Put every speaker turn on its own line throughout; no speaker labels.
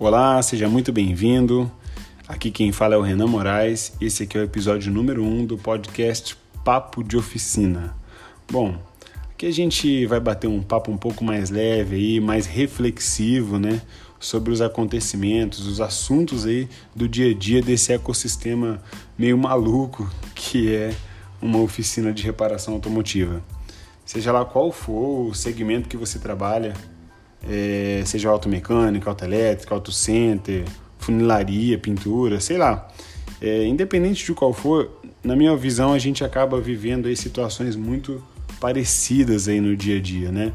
Olá, seja muito bem-vindo. Aqui quem fala é o Renan Moraes. Esse aqui é o episódio número 1 um do podcast Papo de Oficina. Bom, aqui a gente vai bater um papo um pouco mais leve aí, mais reflexivo, né, sobre os acontecimentos, os assuntos aí do dia a dia desse ecossistema meio maluco que é uma oficina de reparação automotiva. Seja lá qual for o segmento que você trabalha, é, seja automecânica, autoelétrica, autocenter, funilaria, pintura, sei lá. É, independente de qual for, na minha visão a gente acaba vivendo aí situações muito parecidas aí no dia a dia, né?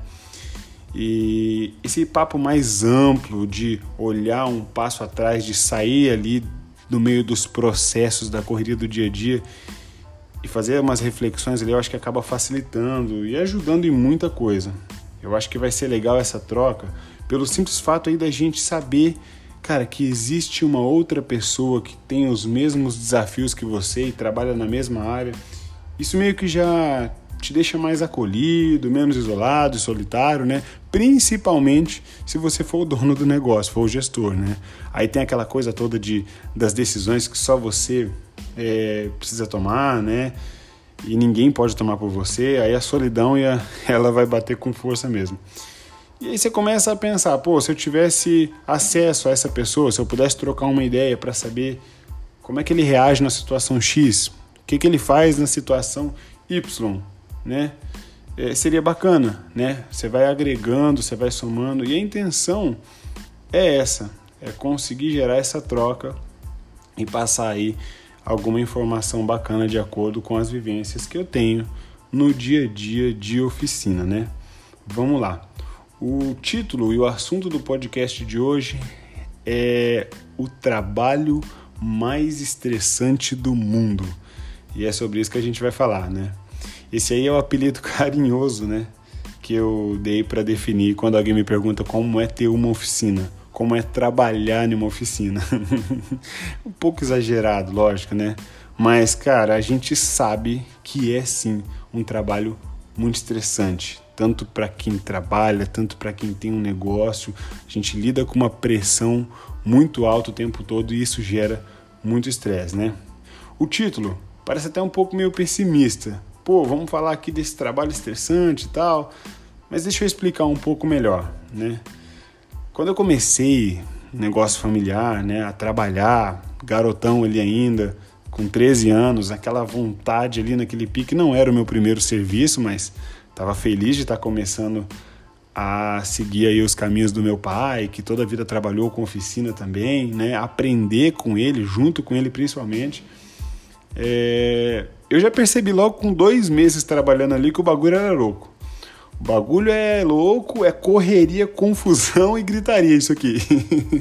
E esse papo mais amplo de olhar um passo atrás, de sair ali no meio dos processos da correria do dia a dia e fazer umas reflexões ali, eu acho que acaba facilitando e ajudando em muita coisa. Eu acho que vai ser legal essa troca pelo simples fato aí da gente saber, cara, que existe uma outra pessoa que tem os mesmos desafios que você e trabalha na mesma área. Isso meio que já te deixa mais acolhido, menos isolado e solitário, né? Principalmente se você for o dono do negócio, for o gestor, né? Aí tem aquela coisa toda de, das decisões que só você é, precisa tomar, né? E ninguém pode tomar por você, aí a solidão e a, ela vai bater com força mesmo. E aí você começa a pensar, pô, se eu tivesse acesso a essa pessoa, se eu pudesse trocar uma ideia para saber como é que ele reage na situação X, o que, que ele faz na situação Y, né? É, seria bacana, né? Você vai agregando, você vai somando e a intenção é essa, é conseguir gerar essa troca e passar aí alguma informação bacana de acordo com as vivências que eu tenho no dia a dia de oficina, né? Vamos lá. O título e o assunto do podcast de hoje é o trabalho mais estressante do mundo. E é sobre isso que a gente vai falar, né? Esse aí é o apelido carinhoso, né? Que eu dei para definir quando alguém me pergunta como é ter uma oficina como é trabalhar numa oficina. um pouco exagerado, lógico, né? Mas, cara, a gente sabe que é sim um trabalho muito estressante, tanto para quem trabalha, tanto para quem tem um negócio. A gente lida com uma pressão muito alta o tempo todo e isso gera muito estresse, né? O título parece até um pouco meio pessimista. Pô, vamos falar aqui desse trabalho estressante e tal, mas deixa eu explicar um pouco melhor, né? Quando eu comecei negócio familiar, né, a trabalhar, garotão ali ainda, com 13 anos, aquela vontade ali naquele pique, não era o meu primeiro serviço, mas estava feliz de estar tá começando a seguir aí os caminhos do meu pai, que toda a vida trabalhou com oficina também, né, aprender com ele, junto com ele principalmente. É... Eu já percebi logo com dois meses trabalhando ali que o bagulho era louco. O bagulho é louco, é correria, confusão e gritaria isso aqui.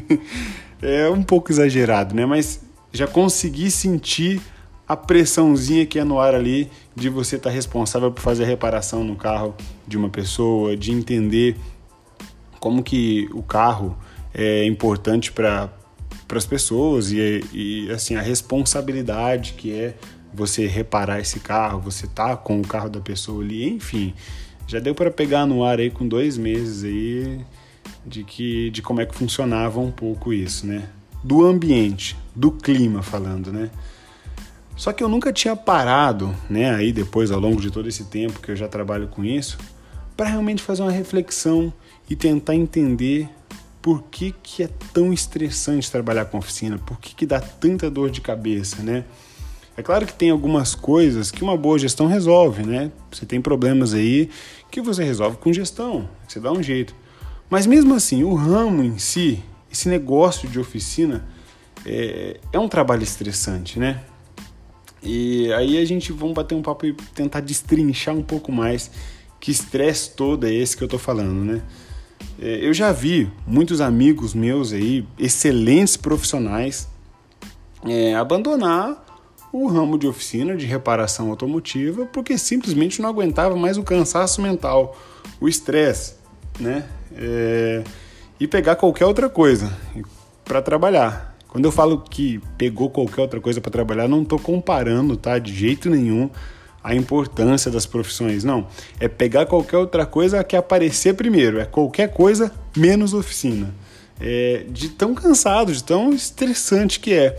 é um pouco exagerado, né? Mas já consegui sentir a pressãozinha que é no ar ali de você estar tá responsável por fazer a reparação no carro de uma pessoa, de entender como que o carro é importante para as pessoas e, e assim a responsabilidade que é você reparar esse carro, você tá com o carro da pessoa ali, enfim, já deu para pegar no ar aí com dois meses aí de que de como é que funcionava um pouco isso, né? Do ambiente, do clima falando, né? Só que eu nunca tinha parado, né? Aí depois ao longo de todo esse tempo que eu já trabalho com isso, para realmente fazer uma reflexão e tentar entender por que, que é tão estressante trabalhar com oficina, por que, que dá tanta dor de cabeça, né? É claro que tem algumas coisas que uma boa gestão resolve, né? Você tem problemas aí que você resolve com gestão, você dá um jeito. Mas mesmo assim, o ramo em si, esse negócio de oficina, é, é um trabalho estressante, né? E aí a gente vamos bater um papo e tentar destrinchar um pouco mais que estresse todo é esse que eu tô falando, né? É, eu já vi muitos amigos meus aí, excelentes profissionais, é, abandonar o ramo de oficina de reparação automotiva porque simplesmente não aguentava mais o cansaço mental, o estresse, né? É, e pegar qualquer outra coisa para trabalhar. Quando eu falo que pegou qualquer outra coisa para trabalhar, não estou comparando, tá? De jeito nenhum a importância das profissões. Não, é pegar qualquer outra coisa que aparecer primeiro. É qualquer coisa menos oficina. é, de tão cansado, de tão estressante que é.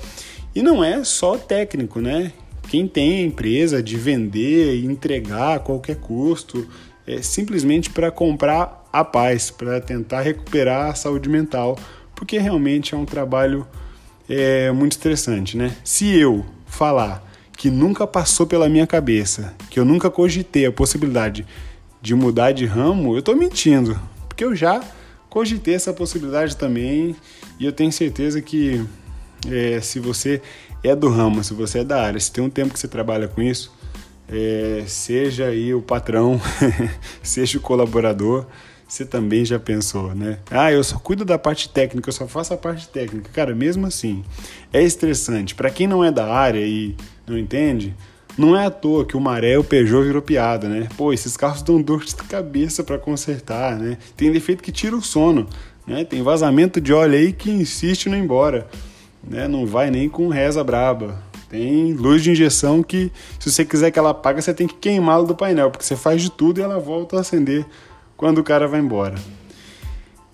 E não é só técnico, né? Quem tem a empresa de vender e entregar a qualquer custo, é simplesmente para comprar a paz, para tentar recuperar a saúde mental, porque realmente é um trabalho é, muito estressante, né? Se eu falar que nunca passou pela minha cabeça, que eu nunca cogitei a possibilidade de mudar de ramo, eu estou mentindo, porque eu já cogitei essa possibilidade também e eu tenho certeza que é, se você é do ramo, se você é da área, se tem um tempo que você trabalha com isso, é, seja aí o patrão, seja o colaborador, você também já pensou, né? Ah, eu só cuido da parte técnica, eu só faço a parte técnica. Cara, mesmo assim, é estressante. Para quem não é da área e não entende, não é à toa que o Maré e o Peugeot virou piada, né? Pô, esses carros dão dor de cabeça para consertar, né? Tem defeito que tira o sono, né? Tem vazamento de óleo aí que insiste no embora, né? Não vai nem com reza braba. Tem luz de injeção que, se você quiser que ela apague, você tem que queimá-la do painel, porque você faz de tudo e ela volta a acender quando o cara vai embora.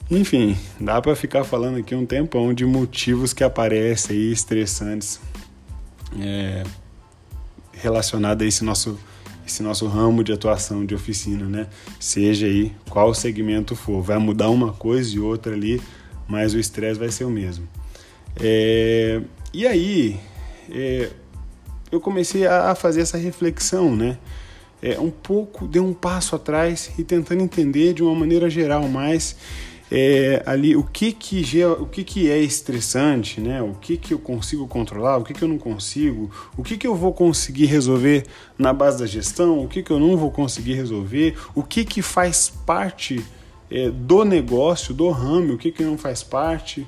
Enfim, dá para ficar falando aqui um tempão de motivos que aparecem aí estressantes é, relacionados a esse nosso, esse nosso ramo de atuação de oficina, né? Seja aí qual segmento for, vai mudar uma coisa e outra ali, mas o estresse vai ser o mesmo. É, e aí, é, eu comecei a fazer essa reflexão, né? é, um pouco, deu um passo atrás e tentando entender de uma maneira geral mais é, ali o que que, o que que é estressante, né? O que que eu consigo controlar, o que que eu não consigo, o que que eu vou conseguir resolver na base da gestão, o que que eu não vou conseguir resolver, o que que faz parte é, do negócio, do ramo, o que que não faz parte.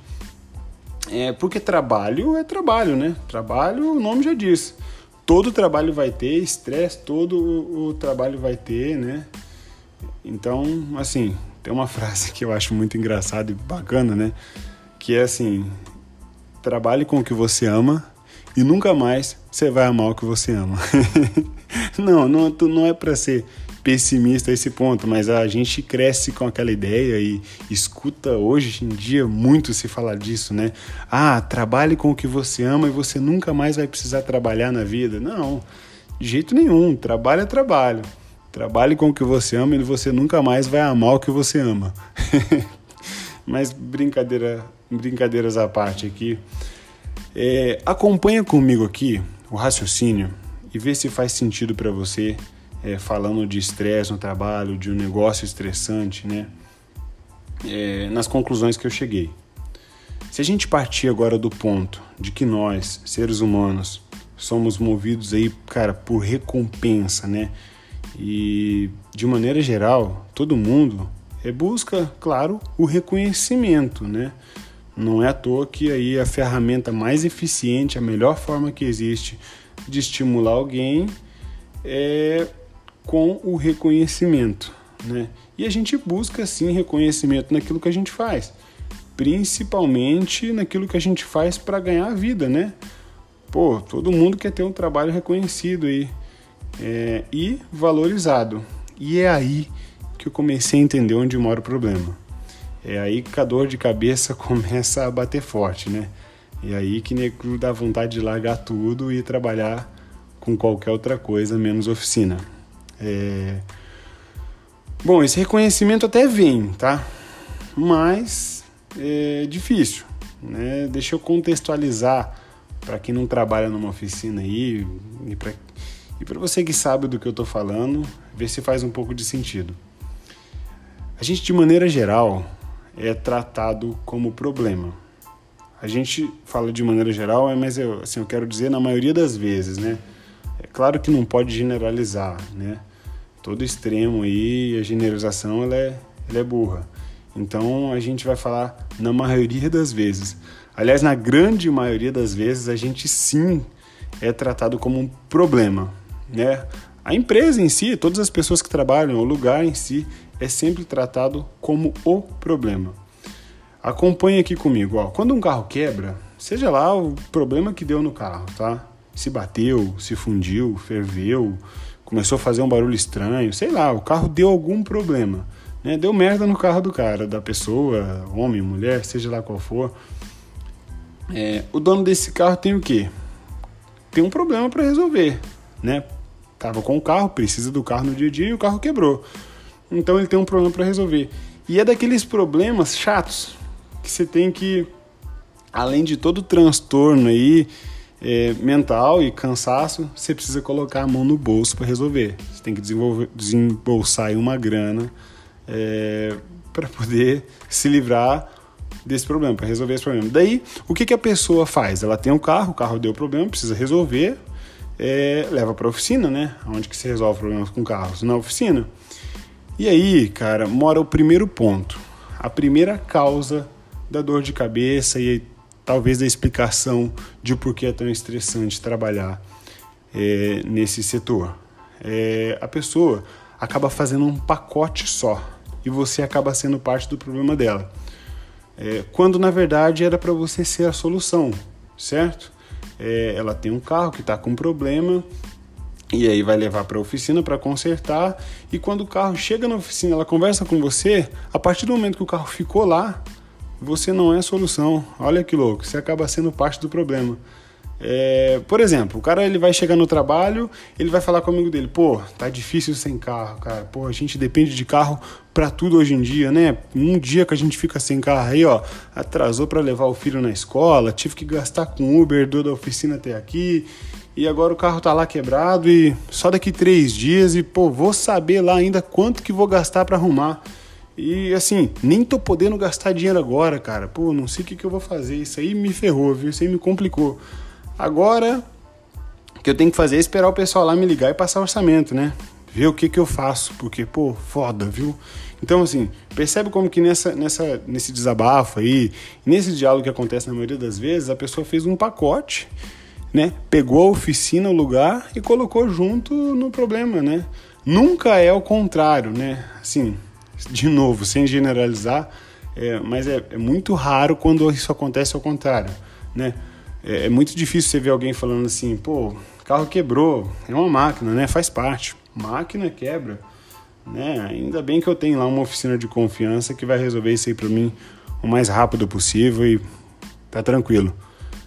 É, porque trabalho é trabalho, né? Trabalho, o nome já diz todo trabalho vai ter, estresse todo o, trabalho vai ter, né? Então, assim, tem uma frase que eu acho muito engraçada e bacana, né? Que é assim: trabalhe com o que você ama e nunca mais você vai amar o que você ama. não, não, não é para ser pessimista a esse ponto, mas a gente cresce com aquela ideia e escuta hoje em dia muito se falar disso, né? Ah, trabalhe com o que você ama e você nunca mais vai precisar trabalhar na vida. Não, de jeito nenhum. Trabalho é trabalho. Trabalhe com o que você ama e você nunca mais vai amar o que você ama. mas brincadeira, brincadeiras à parte aqui. É, acompanha comigo aqui o raciocínio e vê se faz sentido para você é, falando de estresse no trabalho, de um negócio estressante, né? É, nas conclusões que eu cheguei. Se a gente partir agora do ponto de que nós, seres humanos, somos movidos aí, cara, por recompensa, né? E de maneira geral, todo mundo é, busca, claro, o reconhecimento, né? Não é à toa que aí a ferramenta mais eficiente, a melhor forma que existe de estimular alguém é com o reconhecimento, né? E a gente busca sim reconhecimento naquilo que a gente faz, principalmente naquilo que a gente faz para ganhar a vida, né? Pô, todo mundo quer ter um trabalho reconhecido aí é, e valorizado. E é aí que eu comecei a entender onde mora o problema. É aí que a dor de cabeça começa a bater forte, né? E é aí que nego dá vontade de largar tudo e trabalhar com qualquer outra coisa menos oficina. É... Bom, esse reconhecimento até vem, tá? Mas é difícil, né? Deixa eu contextualizar para quem não trabalha numa oficina aí e para e para você que sabe do que eu estou falando, ver se faz um pouco de sentido. A gente, de maneira geral, é tratado como problema. A gente fala de maneira geral, é, mas eu, assim, eu quero dizer na maioria das vezes, né? É claro que não pode generalizar, né? Todo extremo aí, a generalização ela é, ela é burra. Então a gente vai falar na maioria das vezes. Aliás, na grande maioria das vezes, a gente sim é tratado como um problema. Né? A empresa em si, todas as pessoas que trabalham, o lugar em si, é sempre tratado como o problema. Acompanhe aqui comigo. Ó. Quando um carro quebra, seja lá o problema que deu no carro, tá? Se bateu, se fundiu, ferveu, começou a fazer um barulho estranho, sei lá, o carro deu algum problema. Né? Deu merda no carro do cara, da pessoa, homem, mulher, seja lá qual for. É, o dono desse carro tem o quê? Tem um problema para resolver, né? Tava com o carro, precisa do carro no dia a dia e o carro quebrou. Então ele tem um problema para resolver. E é daqueles problemas chatos que você tem que, além de todo o transtorno aí é, mental e cansaço, você precisa colocar a mão no bolso para resolver. Você tem que desembolsar uma grana é, para poder se livrar desse problema, para resolver esse problema. Daí, o que, que a pessoa faz? Ela tem um carro, o carro deu problema, precisa resolver, é, leva para oficina, né? Onde que se resolve problemas com carros? Na oficina. E aí, cara, mora o primeiro ponto, a primeira causa da dor de cabeça e talvez da explicação de por que é tão estressante trabalhar é, nesse setor. É, a pessoa acaba fazendo um pacote só e você acaba sendo parte do problema dela. É, quando na verdade era para você ser a solução, certo? É, ela tem um carro que está com problema e aí vai levar para a oficina para consertar e quando o carro chega na oficina, ela conversa com você, a partir do momento que o carro ficou lá, você não é a solução. Olha que louco, você acaba sendo parte do problema. É, por exemplo, o cara ele vai chegar no trabalho, ele vai falar com o amigo dele, pô, tá difícil sem carro, cara. Pô, a gente depende de carro para tudo hoje em dia, né? Um dia que a gente fica sem carro aí, ó, atrasou para levar o filho na escola, tive que gastar com Uber do da oficina até aqui, e agora o carro tá lá quebrado e só daqui três dias e pô, vou saber lá ainda quanto que vou gastar para arrumar. E assim, nem tô podendo gastar dinheiro agora, cara. Pô, não sei o que, que eu vou fazer. Isso aí me ferrou, viu? Isso aí me complicou. Agora, o que eu tenho que fazer é esperar o pessoal lá me ligar e passar orçamento, né? Ver o que, que eu faço, porque, pô, foda, viu? Então, assim, percebe como que nessa, nessa, nesse desabafo aí, nesse diálogo que acontece na maioria das vezes, a pessoa fez um pacote, né? Pegou a oficina, o lugar e colocou junto no problema, né? Nunca é o contrário, né? Assim, de novo, sem generalizar, é, mas é, é muito raro quando isso acontece ao contrário, né? É, é, muito difícil você ver alguém falando assim, pô, carro quebrou, é uma máquina, né? Faz parte. Máquina quebra, né? Ainda bem que eu tenho lá uma oficina de confiança que vai resolver isso aí para mim o mais rápido possível e tá tranquilo.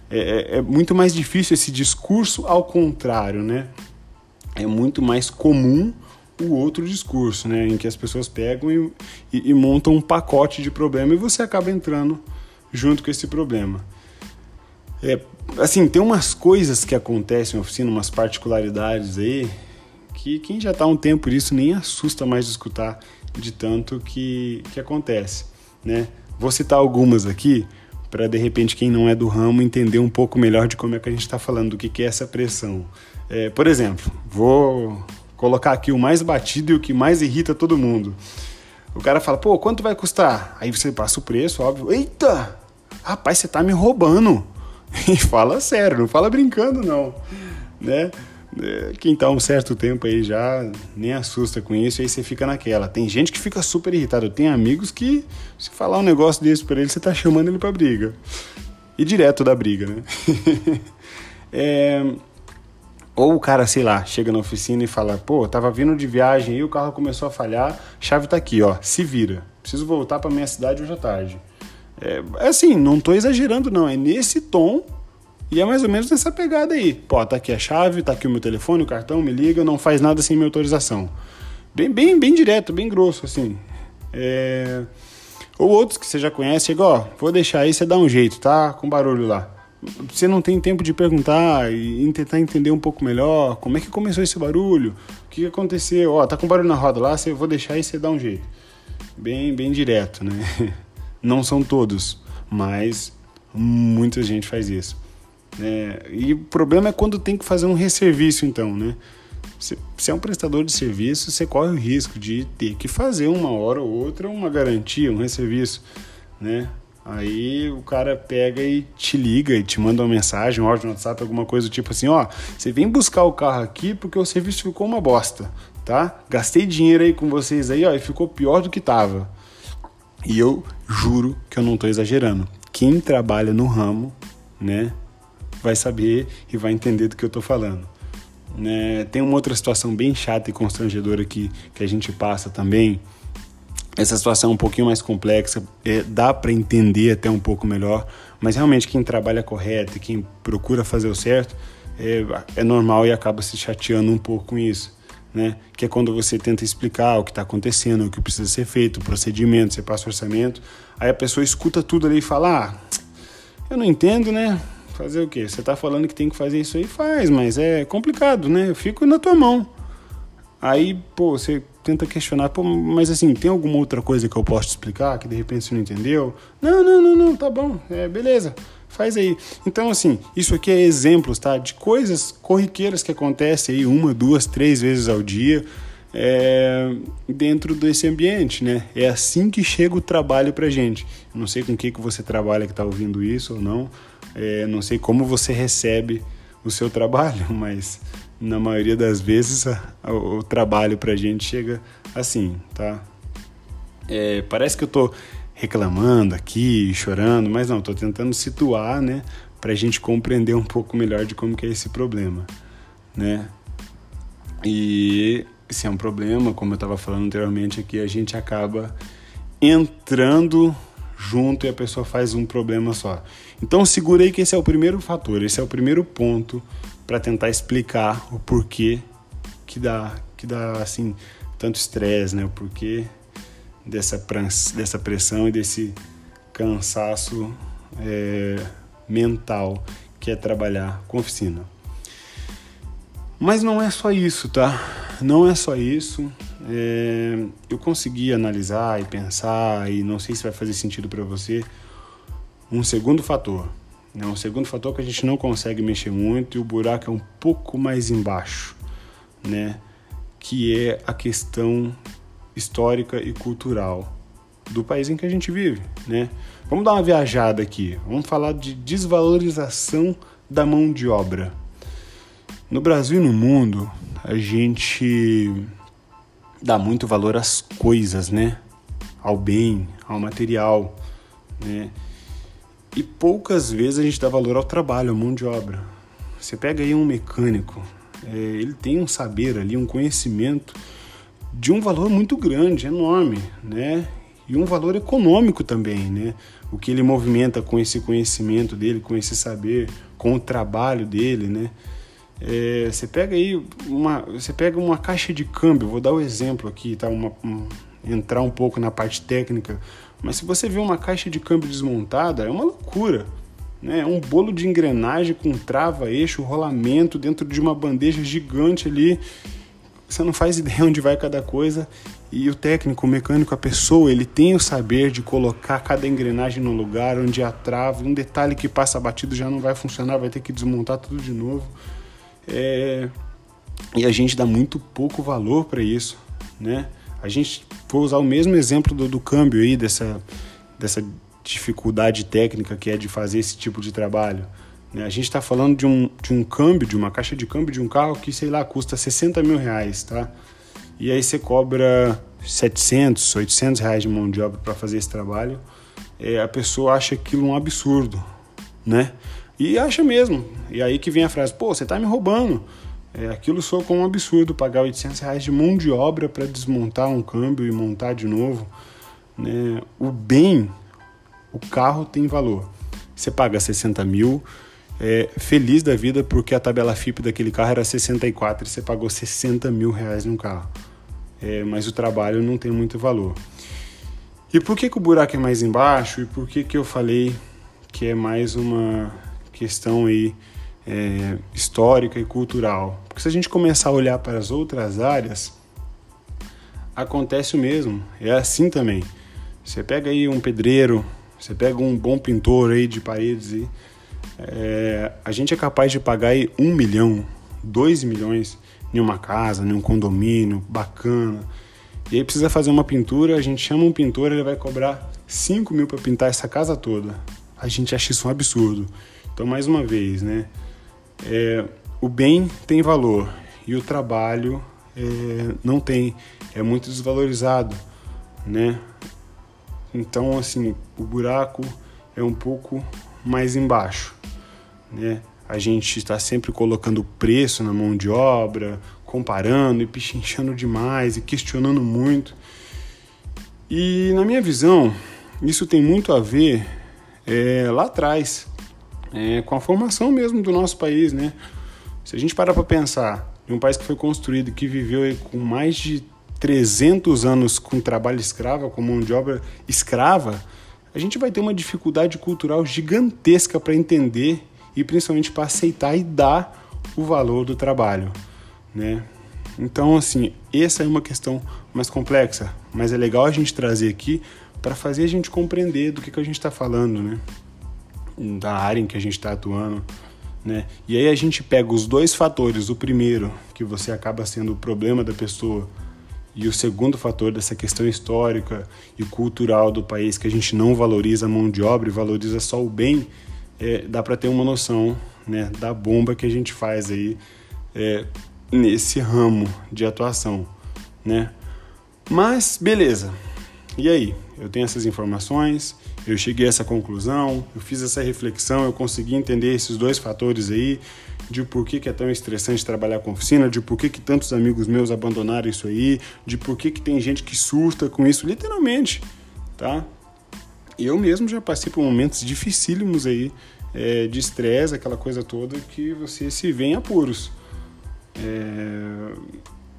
É, é, é, muito mais difícil esse discurso ao contrário, né? É muito mais comum o outro discurso, né? Em que as pessoas pegam e, e, e montam um pacote de problema e você acaba entrando junto com esse problema. É, assim, tem umas coisas que acontecem na oficina, umas particularidades aí, que quem já está há um tempo nisso nem assusta mais de escutar de tanto que, que acontece, né? Vou citar algumas aqui para de repente quem não é do ramo entender um pouco melhor de como é que a gente está falando, do que, que é essa pressão. É, por exemplo, vou colocar aqui o mais batido e o que mais irrita todo mundo. O cara fala, pô, quanto vai custar? Aí você passa o preço, óbvio. Eita! Rapaz, você tá me roubando. E fala sério, não fala brincando não, né? É, quem tá um certo tempo aí já nem assusta com isso, aí você fica naquela. Tem gente que fica super irritado. Tem amigos que, se falar um negócio desse pra ele, você tá chamando ele pra briga. E direto da briga, né? é... Ou o cara, sei lá, chega na oficina e fala: pô, tava vindo de viagem e o carro começou a falhar, chave tá aqui, ó, se vira. Preciso voltar pra minha cidade hoje à tarde. É, é assim, não estou exagerando, não. É nesse tom e é mais ou menos nessa pegada aí. Pô, tá aqui a chave, tá aqui o meu telefone, o cartão, me liga, não faz nada sem minha autorização. Bem, bem, bem direto, bem grosso, assim. É... Ou outros que você já conhece, igual, vou deixar aí, você dá um jeito, tá? Com barulho lá. Você não tem tempo de perguntar e tentar entender um pouco melhor como é que começou esse barulho, o que aconteceu, ó, tá com barulho na roda lá, você vou deixar aí, você dá um jeito. Bem, bem direto, né? Não são todos, mas muita gente faz isso. É, e o problema é quando tem que fazer um resserviço, então, né? Se, se é um prestador de serviço, você corre o risco de ter que fazer uma hora ou outra uma garantia, um resserviço, né? Aí o cara pega e te liga e te manda uma mensagem, um áudio no WhatsApp, alguma coisa tipo assim, ó, você vem buscar o carro aqui porque o serviço ficou uma bosta, tá? Gastei dinheiro aí com vocês aí, ó, e ficou pior do que tava. E eu juro que eu não estou exagerando. Quem trabalha no ramo, né, vai saber e vai entender do que eu estou falando. Né, tem uma outra situação bem chata e constrangedora que, que a gente passa também. Essa situação é um pouquinho mais complexa, é, dá para entender até um pouco melhor, mas realmente quem trabalha correto e quem procura fazer o certo é, é normal e acaba se chateando um pouco com isso. Né? Que é quando você tenta explicar o que está acontecendo, o que precisa ser feito, o procedimento, você passa o orçamento, aí a pessoa escuta tudo ali e fala: ah, eu não entendo, né? Fazer o quê? Você está falando que tem que fazer isso aí? Faz, mas é complicado, né? Eu fico na tua mão. Aí, pô, você tenta questionar, pô, mas assim, tem alguma outra coisa que eu posso te explicar que de repente você não entendeu? Não, não, não, não, tá bom, é, beleza, faz aí. Então, assim, isso aqui é exemplos, tá? De coisas corriqueiras que acontecem aí uma, duas, três vezes ao dia é, dentro desse ambiente, né? É assim que chega o trabalho pra gente. não sei com que, que você trabalha que tá ouvindo isso ou não, é, não sei como você recebe o seu trabalho, mas na maioria das vezes a, a, o trabalho pra gente chega assim, tá? É, parece que eu tô reclamando aqui, chorando, mas não, tô tentando situar, né, pra gente compreender um pouco melhor de como que é esse problema, né? E se é um problema, como eu estava falando anteriormente aqui, a gente acaba entrando junto e a pessoa faz um problema só. Então segurei que esse é o primeiro fator, esse é o primeiro ponto para tentar explicar o porquê que dá, que dá assim tanto estresse, né? O porquê dessa, dessa pressão e desse cansaço é, mental que é trabalhar com oficina. Mas não é só isso, tá? Não é só isso. É, eu consegui analisar e pensar, e não sei se vai fazer sentido para você, um segundo fator é um segundo fator que a gente não consegue mexer muito e o buraco é um pouco mais embaixo, né? Que é a questão histórica e cultural do país em que a gente vive, né? Vamos dar uma viajada aqui. Vamos falar de desvalorização da mão de obra. No Brasil e no mundo, a gente dá muito valor às coisas, né? Ao bem, ao material, né? E poucas vezes a gente dá valor ao trabalho, à mão de obra. Você pega aí um mecânico, é, ele tem um saber ali, um conhecimento de um valor muito grande, enorme, né? E um valor econômico também, né? O que ele movimenta com esse conhecimento dele, com esse saber, com o trabalho dele, né? É, você pega aí uma, você pega uma caixa de câmbio, vou dar o um exemplo aqui, tá? Uma, um, entrar um pouco na parte técnica mas se você vê uma caixa de câmbio desmontada, é uma loucura. Né? É um bolo de engrenagem com trava, eixo, rolamento dentro de uma bandeja gigante ali. Você não faz ideia onde vai cada coisa. E o técnico, o mecânico, a pessoa, ele tem o saber de colocar cada engrenagem no lugar, onde a trava, um detalhe que passa batido já não vai funcionar, vai ter que desmontar tudo de novo. É... E a gente dá muito pouco valor para isso, né? A gente vou usar o mesmo exemplo do, do câmbio aí, dessa, dessa dificuldade técnica que é de fazer esse tipo de trabalho. Né? A gente está falando de um, de um câmbio, de uma caixa de câmbio de um carro que, sei lá, custa 60 mil reais, tá? E aí você cobra 700, 800 reais de mão de obra para fazer esse trabalho. É, a pessoa acha aquilo um absurdo, né? E acha mesmo. E aí que vem a frase, pô, você está me roubando. É, aquilo soa como um absurdo, pagar 800 reais de mão de obra para desmontar um câmbio e montar de novo. Né? O bem, o carro tem valor. Você paga 60 mil, é, feliz da vida porque a tabela FIP daquele carro era 64 e você pagou 60 mil reais num carro. É, mas o trabalho não tem muito valor. E por que, que o buraco é mais embaixo? E por que, que eu falei que é mais uma questão aí é, histórica e cultural. Porque se a gente começar a olhar para as outras áreas, acontece o mesmo. É assim também. Você pega aí um pedreiro, você pega um bom pintor aí de paredes, é, a gente é capaz de pagar aí um milhão, dois milhões em uma casa, em um condomínio bacana. E aí precisa fazer uma pintura, a gente chama um pintor, ele vai cobrar 5 mil para pintar essa casa toda. A gente acha isso um absurdo. Então, mais uma vez, né? é, o bem tem valor e o trabalho é, não tem, é muito desvalorizado, né? Então, assim, o buraco é um pouco mais embaixo, né? A gente está sempre colocando preço na mão de obra, comparando e pichinchando demais e questionando muito. E na minha visão, isso tem muito a ver é, lá atrás, é, com a formação mesmo do nosso país, né? Se a gente parar para pensar de um país que foi construído, que viveu com mais de 300 anos com trabalho escravo, com mão de obra escrava, a gente vai ter uma dificuldade cultural gigantesca para entender e principalmente para aceitar e dar o valor do trabalho, né? Então, assim, essa é uma questão mais complexa, mas é legal a gente trazer aqui para fazer a gente compreender do que, que a gente está falando, né? Da área em que a gente está atuando, né? E aí a gente pega os dois fatores, o primeiro, que você acaba sendo o problema da pessoa, e o segundo fator dessa questão histórica e cultural do país, que a gente não valoriza a mão de obra e valoriza só o bem, é, dá para ter uma noção né, da bomba que a gente faz aí é, nesse ramo de atuação, né? Mas beleza. E aí? Eu tenho essas informações, eu cheguei a essa conclusão, eu fiz essa reflexão, eu consegui entender esses dois fatores aí, de por que, que é tão estressante trabalhar com oficina, de por que, que tantos amigos meus abandonaram isso aí, de por que, que tem gente que surta com isso, literalmente, tá? Eu mesmo já passei por momentos dificílimos aí, é, de estresse, aquela coisa toda, que você se vê em apuros. É...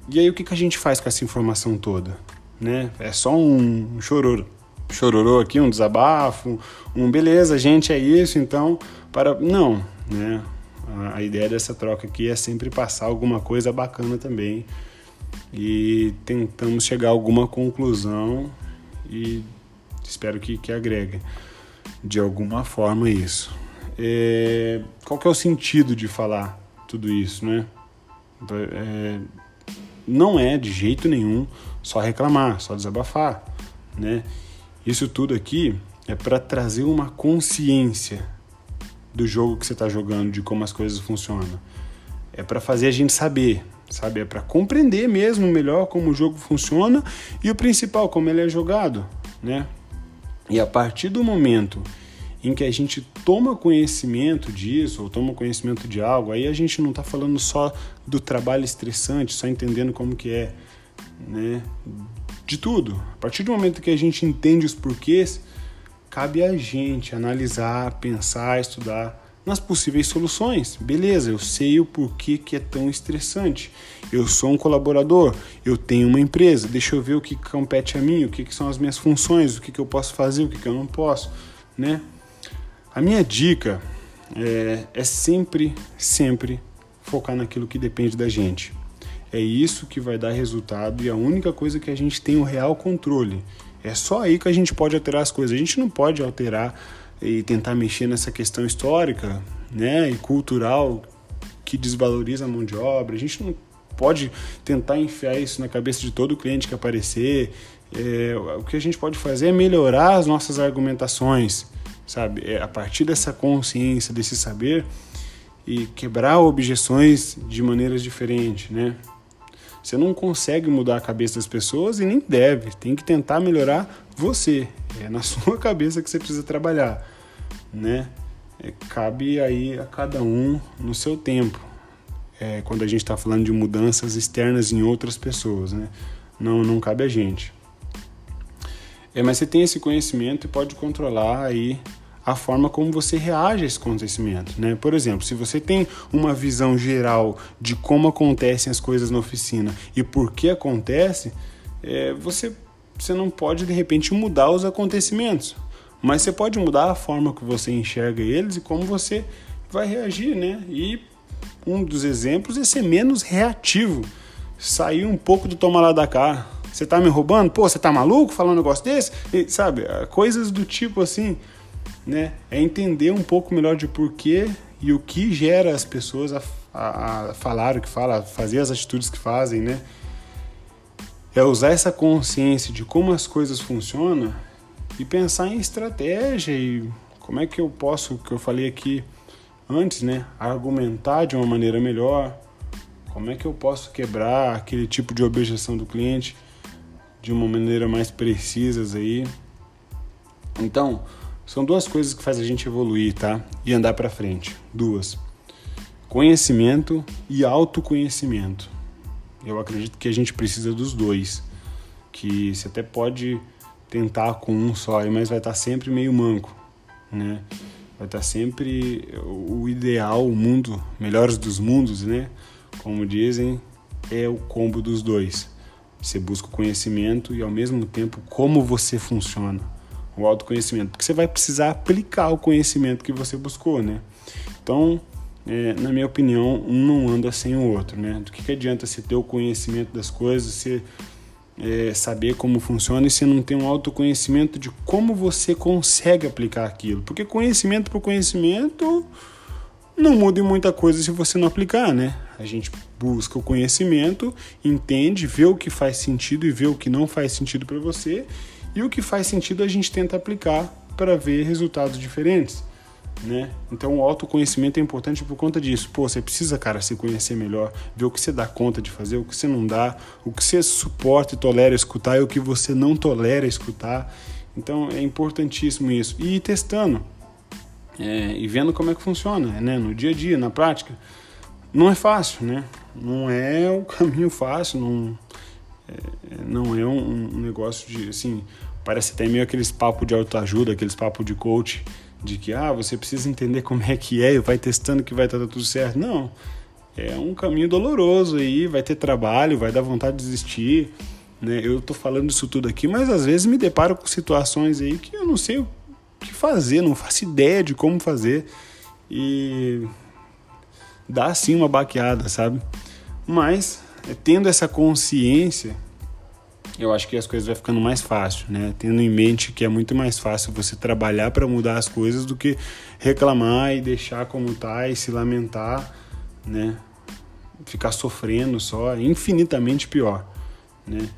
E aí o que, que a gente faz com essa informação toda? Né? É só um chororô, chororô aqui, um desabafo, um beleza, gente, é isso, então, para... Não, né? A ideia dessa troca aqui é sempre passar alguma coisa bacana também e tentamos chegar a alguma conclusão e espero que, que agregue de alguma forma isso. É, qual que é o sentido de falar tudo isso, né? É, não é de jeito nenhum só reclamar, só desabafar, né? Isso tudo aqui é para trazer uma consciência do jogo que você está jogando, de como as coisas funcionam. É para fazer a gente saber, sabe? É para compreender mesmo melhor como o jogo funciona e o principal, como ele é jogado, né? E a partir do momento em que a gente toma conhecimento disso, ou toma conhecimento de algo, aí a gente não está falando só do trabalho estressante, só entendendo como que é, né? De tudo. A partir do momento que a gente entende os porquês, cabe a gente analisar, pensar, estudar nas possíveis soluções. Beleza, eu sei o porquê que é tão estressante. Eu sou um colaborador, eu tenho uma empresa, deixa eu ver o que compete a mim, o que, que são as minhas funções, o que, que eu posso fazer, o que, que eu não posso, né? A minha dica é, é sempre, sempre focar naquilo que depende da gente. É isso que vai dar resultado e a única coisa que a gente tem o real controle. É só aí que a gente pode alterar as coisas. A gente não pode alterar e tentar mexer nessa questão histórica né, e cultural que desvaloriza a mão de obra. A gente não pode tentar enfiar isso na cabeça de todo cliente que aparecer. É, o que a gente pode fazer é melhorar as nossas argumentações sabe? É a partir dessa consciência, desse saber e quebrar objeções de maneiras diferentes, né? Você não consegue mudar a cabeça das pessoas e nem deve. Tem que tentar melhorar você. É na sua cabeça que você precisa trabalhar, né? É, cabe aí a cada um no seu tempo. É, quando a gente está falando de mudanças externas em outras pessoas, né? Não, não cabe a gente. É, mas você tem esse conhecimento e pode controlar aí a forma como você reage a esse acontecimento, né? Por exemplo, se você tem uma visão geral de como acontecem as coisas na oficina e por que acontece, é, você, você não pode de repente mudar os acontecimentos, mas você pode mudar a forma que você enxerga eles e como você vai reagir, né? E um dos exemplos é ser menos reativo, sair um pouco do toma lá da cá, você tá me roubando? Pô, você tá maluco falando um negócio desse? E, sabe, coisas do tipo assim, né? É entender um pouco melhor de porquê e o que gera as pessoas a, a, a falar o que fala, a fazer as atitudes que fazem, né? É usar essa consciência de como as coisas funcionam e pensar em estratégia e como é que eu posso, que eu falei aqui antes, né? Argumentar de uma maneira melhor. Como é que eu posso quebrar aquele tipo de objeção do cliente? de uma maneira mais precisa aí. Então, são duas coisas que faz a gente evoluir, tá? E andar para frente. Duas. Conhecimento e autoconhecimento. Eu acredito que a gente precisa dos dois. Que você até pode tentar com um só, mas vai estar sempre meio manco, né? Vai estar sempre o ideal, o mundo, melhores dos mundos, né? Como dizem, é o combo dos dois. Você busca o conhecimento e ao mesmo tempo como você funciona, o autoconhecimento, porque você vai precisar aplicar o conhecimento que você buscou, né? Então, é, na minha opinião, um não anda sem o outro, né? Do que, que adianta você ter o conhecimento das coisas, você é, saber como funciona e você não tem um autoconhecimento de como você consegue aplicar aquilo? Porque conhecimento por conhecimento não muda em muita coisa se você não aplicar, né? A gente busca o conhecimento, entende, vê o que faz sentido e vê o que não faz sentido para você, e o que faz sentido a gente tenta aplicar para ver resultados diferentes, né? Então o autoconhecimento é importante por conta disso. Pô, você precisa, cara, se conhecer melhor, ver o que você dá conta de fazer, o que você não dá, o que você suporta e tolera escutar e o que você não tolera escutar. Então é importantíssimo isso. E ir testando é, e vendo como é que funciona, né? No dia a dia, na prática. Não é fácil, né? Não é o caminho fácil, não é, não é um, um, negócio de, assim, parece até meio aqueles papos de autoajuda, aqueles papos de coach, de que, ah, você precisa entender como é que é e vai testando que vai estar tudo certo. Não, é um caminho doloroso aí, vai ter trabalho, vai dar vontade de desistir, né? Eu tô falando isso tudo aqui, mas às vezes me deparo com situações aí que eu não sei o que fazer, não faço ideia de como fazer e dá sim uma baqueada, sabe? Mas é, tendo essa consciência, eu acho que as coisas vai ficando mais fácil, né? Tendo em mente que é muito mais fácil você trabalhar para mudar as coisas do que reclamar e deixar como tá e se lamentar, né? Ficar sofrendo só, é infinitamente pior, né?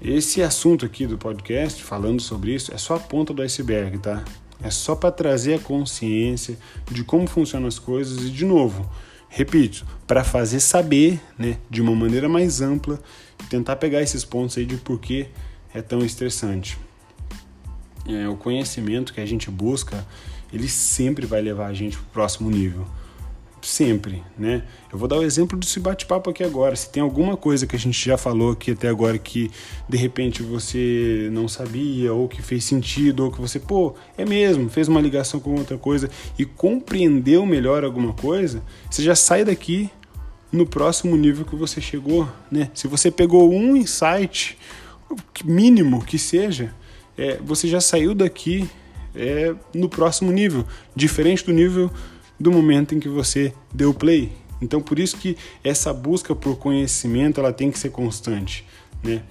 Esse assunto aqui do podcast, falando sobre isso, é só a ponta do iceberg, tá? É só para trazer a consciência de como funcionam as coisas e, de novo, repito, para fazer saber, né, de uma maneira mais ampla tentar pegar esses pontos aí de por que é tão estressante. É, o conhecimento que a gente busca, ele sempre vai levar a gente para o próximo nível sempre, né? Eu vou dar o exemplo desse bate-papo aqui agora. Se tem alguma coisa que a gente já falou aqui até agora que de repente você não sabia ou que fez sentido ou que você, pô, é mesmo, fez uma ligação com outra coisa e compreendeu melhor alguma coisa, você já sai daqui no próximo nível que você chegou, né? Se você pegou um insight mínimo que seja, é, você já saiu daqui é, no próximo nível, diferente do nível do momento em que você deu play. Então, por isso que essa busca por conhecimento ela tem que ser constante, né?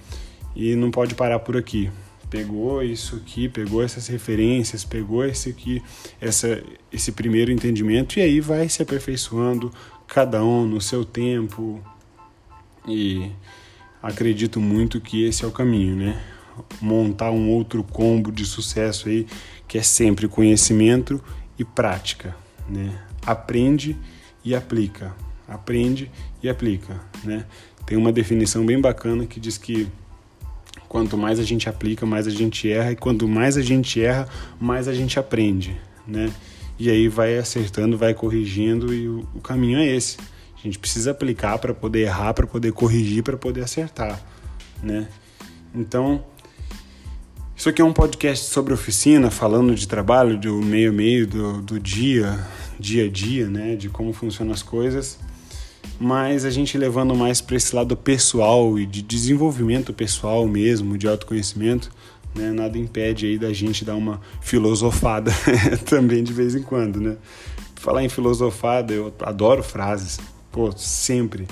E não pode parar por aqui. Pegou isso aqui, pegou essas referências, pegou esse aqui, essa, esse primeiro entendimento e aí vai se aperfeiçoando cada um no seu tempo. E acredito muito que esse é o caminho, né? Montar um outro combo de sucesso aí que é sempre conhecimento e prática né? Aprende e aplica. Aprende e aplica, né? Tem uma definição bem bacana que diz que quanto mais a gente aplica, mais a gente erra e quanto mais a gente erra, mais a gente aprende, né? E aí vai acertando, vai corrigindo e o, o caminho é esse. A gente precisa aplicar para poder errar, para poder corrigir, para poder acertar, né? Então, isso aqui é um podcast sobre oficina, falando de trabalho, do meio meio, do, do dia, dia a dia, né? De como funcionam as coisas. Mas a gente levando mais para esse lado pessoal e de desenvolvimento pessoal mesmo, de autoconhecimento, né? Nada impede aí da gente dar uma filosofada também de vez em quando, né? Falar em filosofada, eu adoro frases. Pô, sempre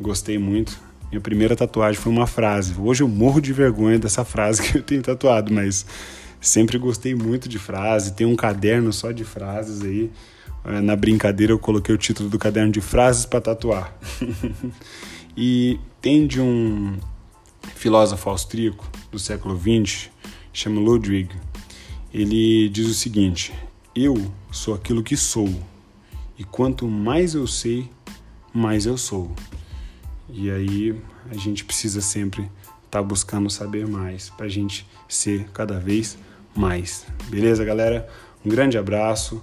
gostei muito minha primeira tatuagem foi uma frase. Hoje eu morro de vergonha dessa frase que eu tenho tatuado, mas sempre gostei muito de frase. Tem um caderno só de frases aí. É, na brincadeira eu coloquei o título do caderno de frases para tatuar. e tem de um filósofo austríaco do século XX, chama Ludwig. Ele diz o seguinte: Eu sou aquilo que sou, e quanto mais eu sei, mais eu sou. E aí a gente precisa sempre estar tá buscando saber mais para a gente ser cada vez mais. Beleza, galera? Um grande abraço